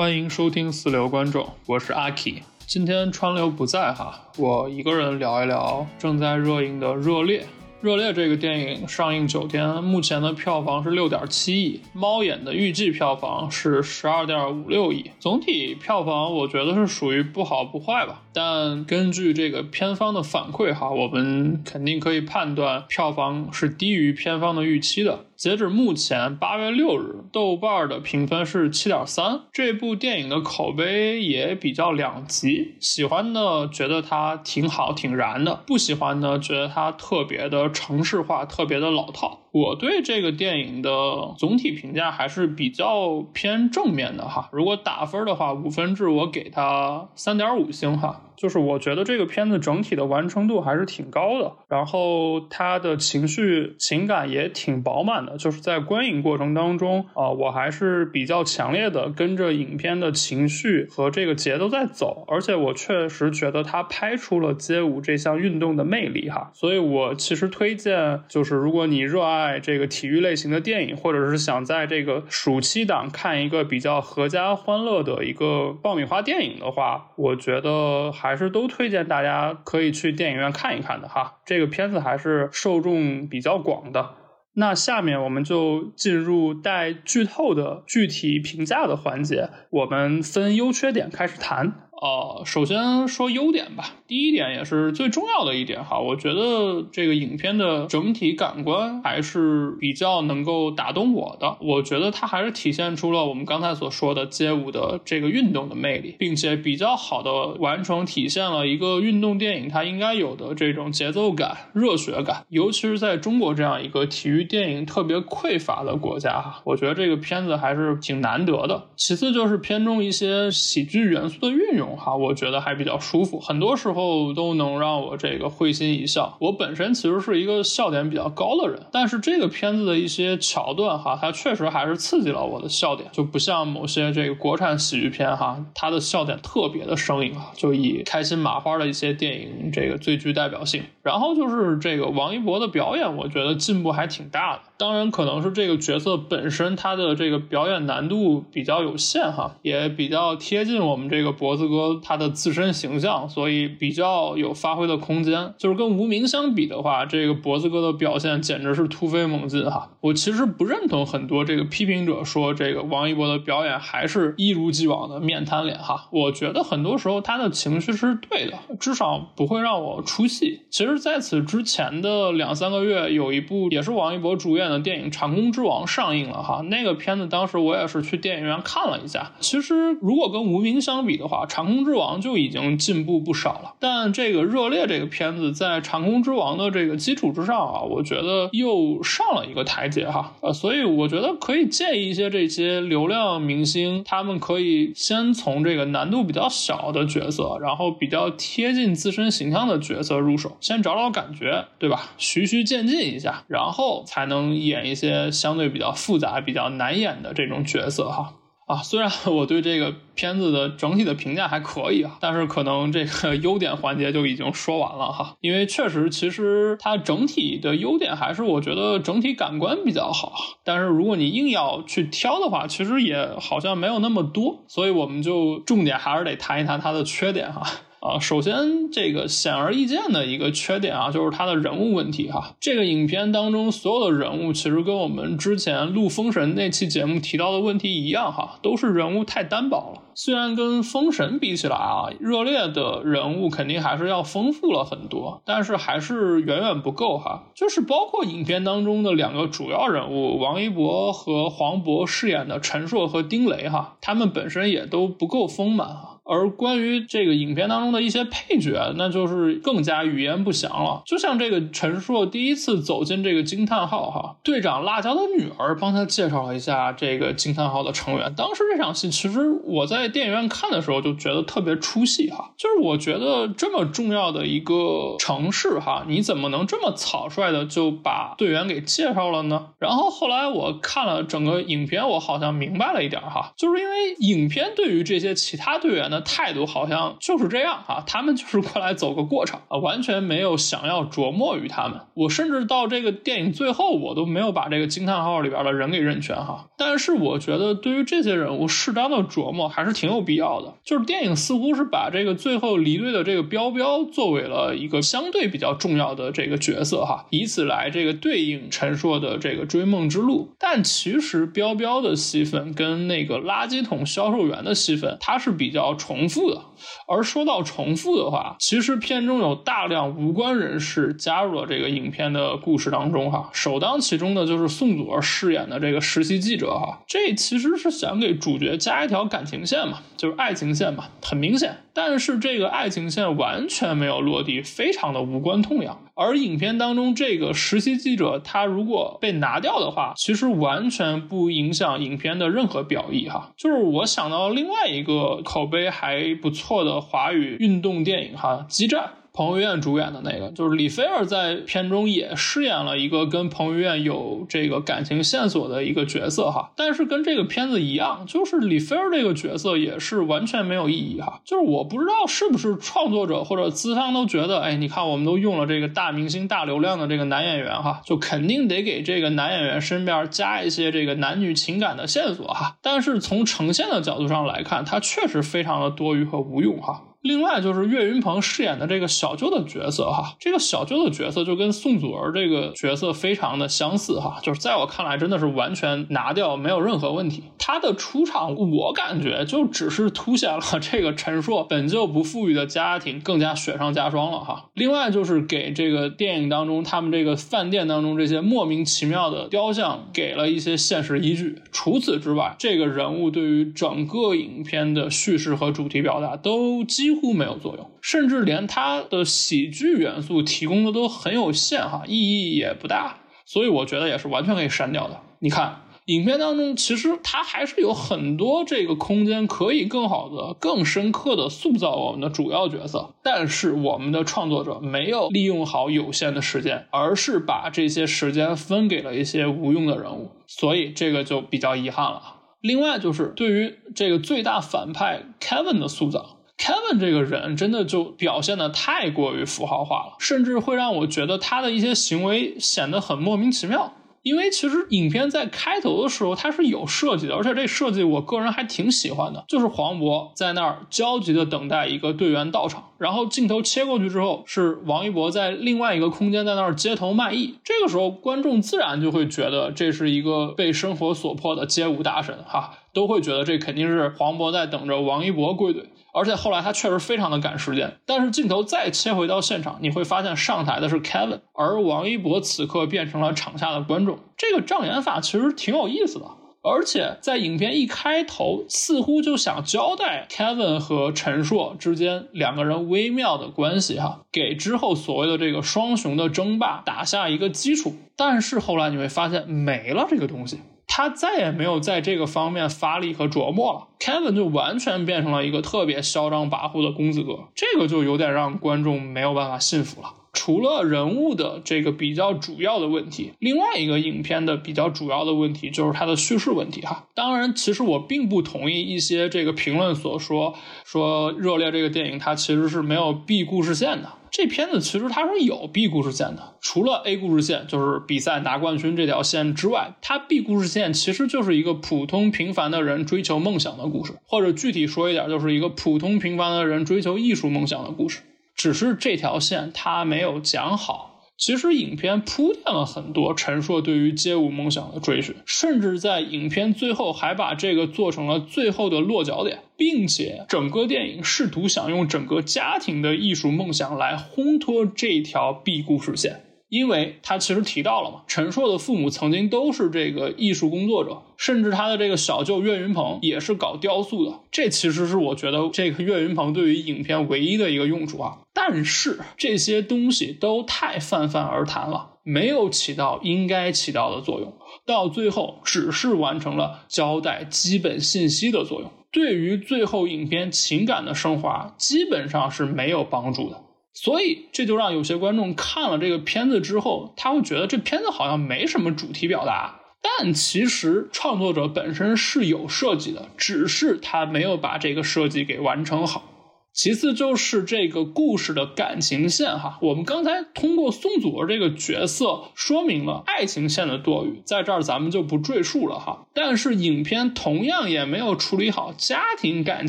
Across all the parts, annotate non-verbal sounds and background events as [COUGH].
欢迎收听四流观众，我是阿 K。今天川流不在哈，我一个人聊一聊正在热映的《热烈》。《热烈》这个电影上映九天，目前的票房是六点七亿，猫眼的预计票房是十二点五六亿，总体票房我觉得是属于不好不坏吧。但根据这个片方的反馈哈，我们肯定可以判断票房是低于片方的预期的。截止目前八月六日，豆瓣的评分是七点三。这部电影的口碑也比较两极，喜欢的觉得它挺好、挺燃的，不喜欢的觉得它特别的城市化、特别的老套。我对这个电影的总体评价还是比较偏正面的哈。如果打分的话，五分制我给它三点五星哈。就是我觉得这个片子整体的完成度还是挺高的，然后它的情绪情感也挺饱满的。就是在观影过程当中啊，我还是比较强烈的跟着影片的情绪和这个节奏在走，而且我确实觉得它拍出了街舞这项运动的魅力哈。所以我其实推荐，就是如果你热爱这个体育类型的电影，或者是想在这个暑期档看一个比较合家欢乐的一个爆米花电影的话，我觉得还。还是都推荐大家可以去电影院看一看的哈，这个片子还是受众比较广的。那下面我们就进入带剧透的具体评价的环节，我们分优缺点开始谈。呃，首先说优点吧。第一点也是最重要的一点哈，我觉得这个影片的整体感官还是比较能够打动我的。我觉得它还是体现出了我们刚才所说的街舞的这个运动的魅力，并且比较好的完成体现了一个运动电影它应该有的这种节奏感、热血感。尤其是在中国这样一个体育电影特别匮乏的国家哈，我觉得这个片子还是挺难得的。其次就是片中一些喜剧元素的运用。哈，我觉得还比较舒服，很多时候都能让我这个会心一笑。我本身其实是一个笑点比较高的人，但是这个片子的一些桥段哈，它确实还是刺激了我的笑点，就不像某些这个国产喜剧片哈，它的笑点特别的生硬啊，就以开心麻花的一些电影这个最具代表性。然后就是这个王一博的表演，我觉得进步还挺大的。当然，可能是这个角色本身他的这个表演难度比较有限哈，也比较贴近我们这个脖子哥。他的自身形象，所以比较有发挥的空间。就是跟无名相比的话，这个脖子哥的表现简直是突飞猛进哈。我其实不认同很多这个批评者说这个王一博的表演还是一如既往的面瘫脸哈。我觉得很多时候他的情绪是对的，至少不会让我出戏。其实，实在此之前的两三个月，有一部也是王一博主演的电影《长空之王》上映了哈。那个片子当时我也是去电影院看了一下。其实如果跟无名相比的话，长空之王就已经进步不少了，但这个热烈这个片子在长空之王的这个基础之上啊，我觉得又上了一个台阶哈，呃，所以我觉得可以建议一些这些流量明星，他们可以先从这个难度比较小的角色，然后比较贴近自身形象的角色入手，先找找感觉，对吧？循序渐进一下，然后才能演一些相对比较复杂、比较难演的这种角色哈。啊，虽然我对这个片子的整体的评价还可以啊，但是可能这个优点环节就已经说完了哈。因为确实，其实它整体的优点还是我觉得整体感官比较好。但是如果你硬要去挑的话，其实也好像没有那么多。所以我们就重点还是得谈一谈它的缺点哈。啊，首先这个显而易见的一个缺点啊，就是它的人物问题哈。这个影片当中所有的人物，其实跟我们之前录《封神》那期节目提到的问题一样哈，都是人物太单薄了。虽然跟《封神》比起来啊，热烈的人物肯定还是要丰富了很多，但是还是远远不够哈。就是包括影片当中的两个主要人物王一博和黄渤饰演的陈硕和丁雷哈，他们本身也都不够丰满哈。而关于这个影片当中的一些配角，那就是更加语焉不详了。就像这个陈硕第一次走进这个惊叹号，哈，队长辣椒的女儿帮他介绍了一下这个惊叹号的成员。当时这场戏，其实我在电影院看的时候就觉得特别出戏，哈，就是我觉得这么重要的一个城市，哈，你怎么能这么草率的就把队员给介绍了呢？然后后来我看了整个影片，我好像明白了一点，哈，就是因为影片对于这些其他队员。呢态度好像就是这样啊，他们就是过来走个过场啊，[LAUGHS] 完全没有想要琢磨于他们。我甚至到这个电影最后，我都没有把这个惊叹号里边的人给认全哈。但是我觉得对于这些人物适当的琢磨还是挺有必要的。就是电影似乎是把这个最后离队的这个彪彪作为了一个相对比较重要的这个角色哈，以此来这个对应陈硕的这个追梦之路。但其实彪彪的戏份跟那个垃圾桶销售员的戏份，它是比较重重复啊。而说到重复的话，其实片中有大量无关人士加入了这个影片的故事当中哈。首当其冲的就是宋祖儿饰演的这个实习记者哈，这其实是想给主角加一条感情线嘛，就是爱情线嘛，很明显。但是这个爱情线完全没有落地，非常的无关痛痒。而影片当中这个实习记者，他如果被拿掉的话，其实完全不影响影片的任何表意哈。就是我想到另外一个口碑还不错的华语运动电影哈，《激战》。彭于晏主演的那个，就是李菲儿在片中也饰演了一个跟彭于晏有这个感情线索的一个角色哈，但是跟这个片子一样，就是李菲儿这个角色也是完全没有意义哈，就是我不知道是不是创作者或者资方都觉得，哎，你看我们都用了这个大明星大流量的这个男演员哈，就肯定得给这个男演员身边加一些这个男女情感的线索哈，但是从呈现的角度上来看，它确实非常的多余和无用哈。另外就是岳云鹏饰演的这个小舅的角色哈，这个小舅的角色就跟宋祖儿这个角色非常的相似哈，就是在我看来真的是完全拿掉没有任何问题。他的出场我感觉就只是凸显了这个陈硕本就不富裕的家庭更加雪上加霜了哈。另外就是给这个电影当中他们这个饭店当中这些莫名其妙的雕像给了一些现实依据。除此之外，这个人物对于整个影片的叙事和主题表达都几。几乎没有作用，甚至连它的喜剧元素提供的都很有限哈，意义也不大，所以我觉得也是完全可以删掉的。你看，影片当中其实它还是有很多这个空间可以更好的、更深刻的塑造我们的主要角色，但是我们的创作者没有利用好有限的时间，而是把这些时间分给了一些无用的人物，所以这个就比较遗憾了。另外就是对于这个最大反派 Kevin 的塑造。Kevin 这个人真的就表现的太过于符号化了，甚至会让我觉得他的一些行为显得很莫名其妙。因为其实影片在开头的时候它是有设计的，而且这设计我个人还挺喜欢的。就是黄渤在那儿焦急的等待一个队员到场，然后镜头切过去之后是王一博在另外一个空间在那儿街头卖艺。这个时候观众自然就会觉得这是一个被生活所迫的街舞大神，哈，都会觉得这肯定是黄渤在等着王一博归队。而且后来他确实非常的赶时间，但是镜头再切回到现场，你会发现上台的是 Kevin，而王一博此刻变成了场下的观众。这个障眼法其实挺有意思的，而且在影片一开头，似乎就想交代 Kevin 和陈硕之间两个人微妙的关系，哈，给之后所谓的这个双雄的争霸打下一个基础。但是后来你会发现没了这个东西。他再也没有在这个方面发力和琢磨了，Kevin 就完全变成了一个特别嚣张跋扈的公子哥，这个就有点让观众没有办法信服了。除了人物的这个比较主要的问题，另外一个影片的比较主要的问题就是它的叙事问题哈。当然，其实我并不同意一些这个评论所说，说《热烈》这个电影它其实是没有 B 故事线的。这片子其实它是有 B 故事线的，除了 A 故事线，就是比赛拿冠军这条线之外，它 B 故事线其实就是一个普通平凡的人追求梦想的故事，或者具体说一点，就是一个普通平凡的人追求艺术梦想的故事。只是这条线它没有讲好。其实影片铺垫了很多陈硕对于街舞梦想的追寻，甚至在影片最后还把这个做成了最后的落脚点，并且整个电影试图想用整个家庭的艺术梦想来烘托这条 B 故事线。因为他其实提到了嘛，陈硕的父母曾经都是这个艺术工作者，甚至他的这个小舅岳云鹏也是搞雕塑的。这其实是我觉得这个岳云鹏对于影片唯一的一个用处啊。但是这些东西都太泛泛而谈了，没有起到应该起到的作用，到最后只是完成了交代基本信息的作用，对于最后影片情感的升华基本上是没有帮助的。所以这就让有些观众看了这个片子之后，他会觉得这片子好像没什么主题表达，但其实创作者本身是有设计的，只是他没有把这个设计给完成好。其次就是这个故事的感情线哈，我们刚才通过宋祖儿这个角色说明了爱情线的多余，在这儿咱们就不赘述了哈。但是影片同样也没有处理好家庭感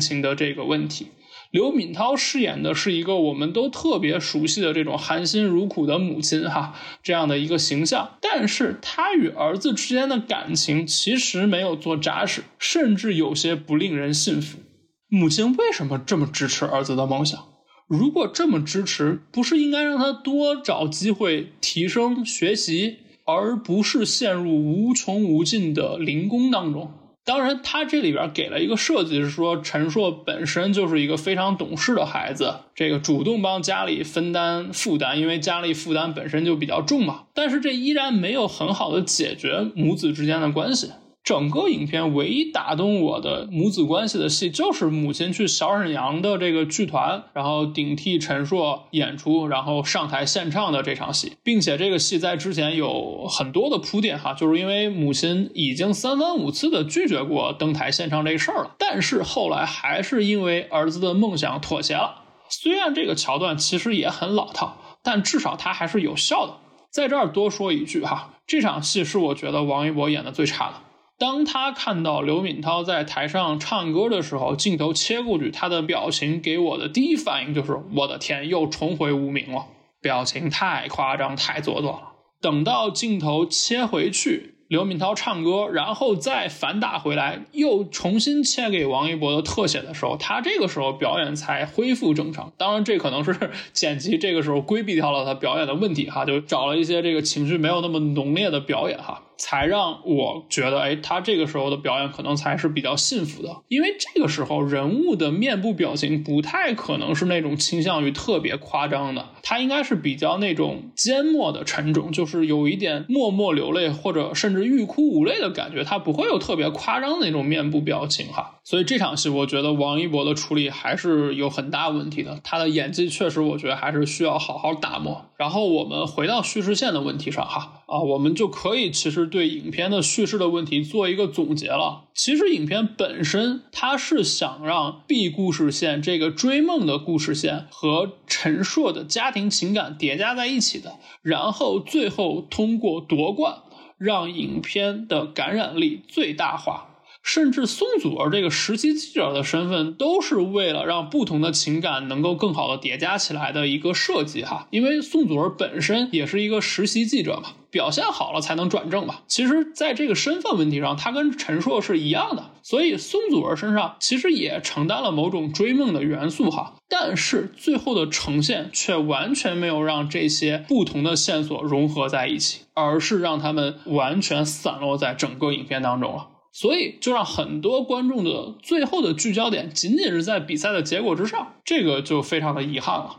情的这个问题。刘敏涛饰演的是一个我们都特别熟悉的这种含辛茹苦的母亲哈，这样的一个形象，但是她与儿子之间的感情其实没有做扎实，甚至有些不令人信服。母亲为什么这么支持儿子的梦想？如果这么支持，不是应该让他多找机会提升学习，而不是陷入无穷无尽的零工当中？当然，他这里边给了一个设计，是说陈硕本身就是一个非常懂事的孩子，这个主动帮家里分担负担，因为家里负担本身就比较重嘛。但是这依然没有很好的解决母子之间的关系。整个影片唯一打动我的母子关系的戏，就是母亲去小沈阳的这个剧团，然后顶替陈硕演出，然后上台献唱的这场戏，并且这个戏在之前有很多的铺垫哈，就是因为母亲已经三番五次的拒绝过登台献唱这事儿了，但是后来还是因为儿子的梦想妥协了。虽然这个桥段其实也很老套，但至少它还是有效的。在这儿多说一句哈，这场戏是我觉得王一博演的最差的。当他看到刘敏涛在台上唱歌的时候，镜头切过去，他的表情给我的第一反应就是：我的天，又重回无名了，表情太夸张，太做作了。等到镜头切回去。刘敏涛唱歌，然后再反打回来，又重新切给王一博的特写的时候，他这个时候表演才恢复正常。当然，这可能是 [LAUGHS] 剪辑这个时候规避掉了他表演的问题哈，就找了一些这个情绪没有那么浓烈的表演哈，才让我觉得，哎，他这个时候的表演可能才是比较幸福的。因为这个时候人物的面部表情不太可能是那种倾向于特别夸张的，他应该是比较那种缄默的沉重，就是有一点默默流泪或者甚至。欲哭无泪的感觉，他不会有特别夸张的那种面部表情哈，所以这场戏我觉得王一博的处理还是有很大问题的，他的演技确实我觉得还是需要好好打磨。然后我们回到叙事线的问题上哈，啊，我们就可以其实对影片的叙事的问题做一个总结了。其实影片本身它是想让 B 故事线这个追梦的故事线和陈硕的家庭情感叠加在一起的，然后最后通过夺冠。让影片的感染力最大化，甚至宋祖儿这个实习记者的身份，都是为了让不同的情感能够更好的叠加起来的一个设计哈。因为宋祖儿本身也是一个实习记者嘛，表现好了才能转正嘛。其实，在这个身份问题上，他跟陈硕是一样的，所以宋祖儿身上其实也承担了某种追梦的元素哈。但是最后的呈现却完全没有让这些不同的线索融合在一起，而是让他们完全散落在整个影片当中了。所以就让很多观众的最后的聚焦点仅仅是在比赛的结果之上，这个就非常的遗憾了。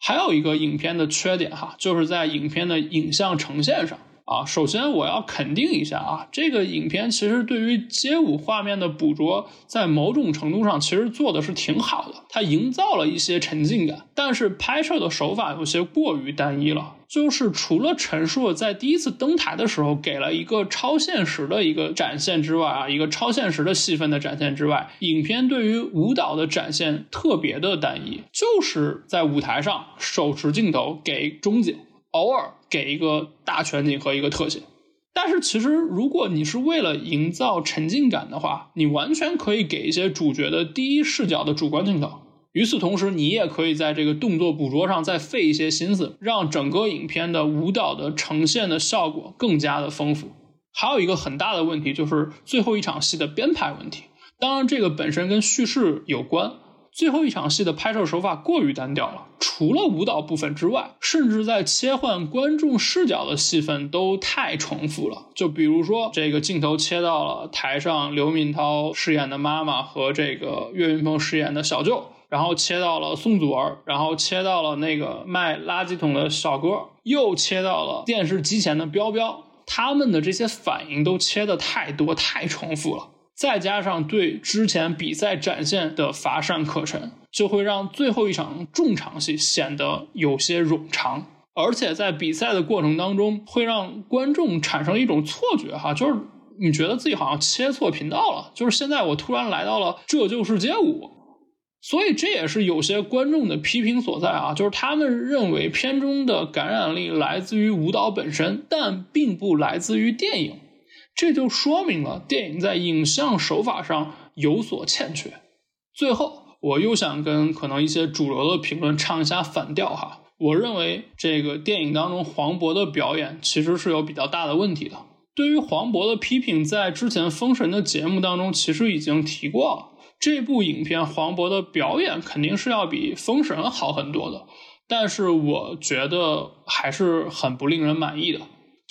还有一个影片的缺点哈，就是在影片的影像呈现上。啊，首先我要肯定一下啊，这个影片其实对于街舞画面的捕捉，在某种程度上其实做的是挺好的，它营造了一些沉浸感，但是拍摄的手法有些过于单一了。就是除了陈硕在第一次登台的时候给了一个超现实的一个展现之外啊，一个超现实的戏份的展现之外，影片对于舞蹈的展现特别的单一，就是在舞台上手持镜头给中景。偶尔给一个大全景和一个特写，但是其实如果你是为了营造沉浸感的话，你完全可以给一些主角的第一视角的主观镜头。与此同时，你也可以在这个动作捕捉上再费一些心思，让整个影片的舞蹈的呈现的效果更加的丰富。还有一个很大的问题就是最后一场戏的编排问题，当然这个本身跟叙事有关。最后一场戏的拍摄手法过于单调了，除了舞蹈部分之外，甚至在切换观众视角的戏份都太重复了。就比如说，这个镜头切到了台上刘敏涛饰演的妈妈和这个岳云鹏饰演的小舅，然后切到了宋祖儿，然后切到了那个卖垃圾桶的小哥，又切到了电视机前的彪彪，他们的这些反应都切的太多太重复了。再加上对之前比赛展现的乏善可陈，就会让最后一场重场戏显得有些冗长。而且在比赛的过程当中会让观众产生一种错觉哈，就是你觉得自己好像切错频道了，就是现在我突然来到了这就是街舞，所以这也是有些观众的批评所在啊，就是他们认为片中的感染力来自于舞蹈本身，但并不来自于电影，这就说明了电影在影像手法上有所欠缺。最后，我又想跟可能一些主流的评论唱一下反调哈。我认为这个电影当中黄渤的表演其实是有比较大的问题的。对于黄渤的批评，在之前《封神》的节目当中其实已经提过了。这部影片黄渤的表演肯定是要比《封神》好很多的，但是我觉得还是很不令人满意的。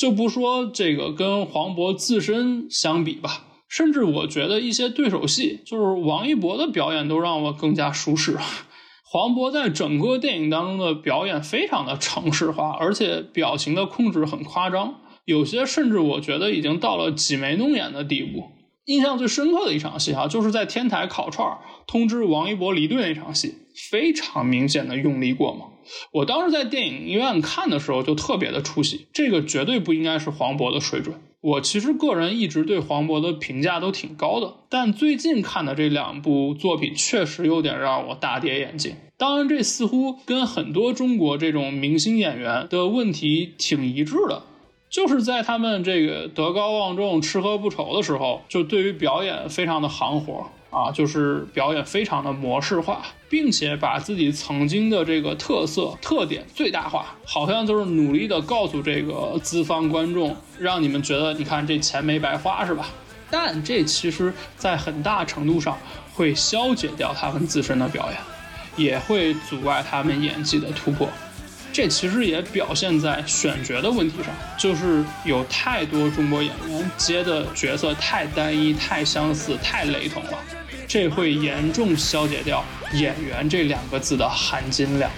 就不说这个跟黄渤自身相比吧，甚至我觉得一些对手戏，就是王一博的表演都让我更加舒适。黄渤在整个电影当中的表演非常的程式化，而且表情的控制很夸张，有些甚至我觉得已经到了挤眉弄眼的地步。印象最深刻的一场戏哈，就是在天台烤串通知王一博离队那场戏，非常明显的用力过猛。我当时在电影院看的时候就特别的出戏，这个绝对不应该是黄渤的水准。我其实个人一直对黄渤的评价都挺高的，但最近看的这两部作品确实有点让我大跌眼镜。当然，这似乎跟很多中国这种明星演员的问题挺一致的，就是在他们这个德高望重、吃喝不愁的时候，就对于表演非常的行活。啊，就是表演非常的模式化，并且把自己曾经的这个特色特点最大化，好像就是努力的告诉这个资方观众，让你们觉得你看这钱没白花是吧？但这其实在很大程度上会消解掉他们自身的表演，也会阻碍他们演技的突破。这其实也表现在选角的问题上，就是有太多中国演员接的角色太单一、太相似、太雷同了。这会严重消解掉“演员”这两个字的含金量。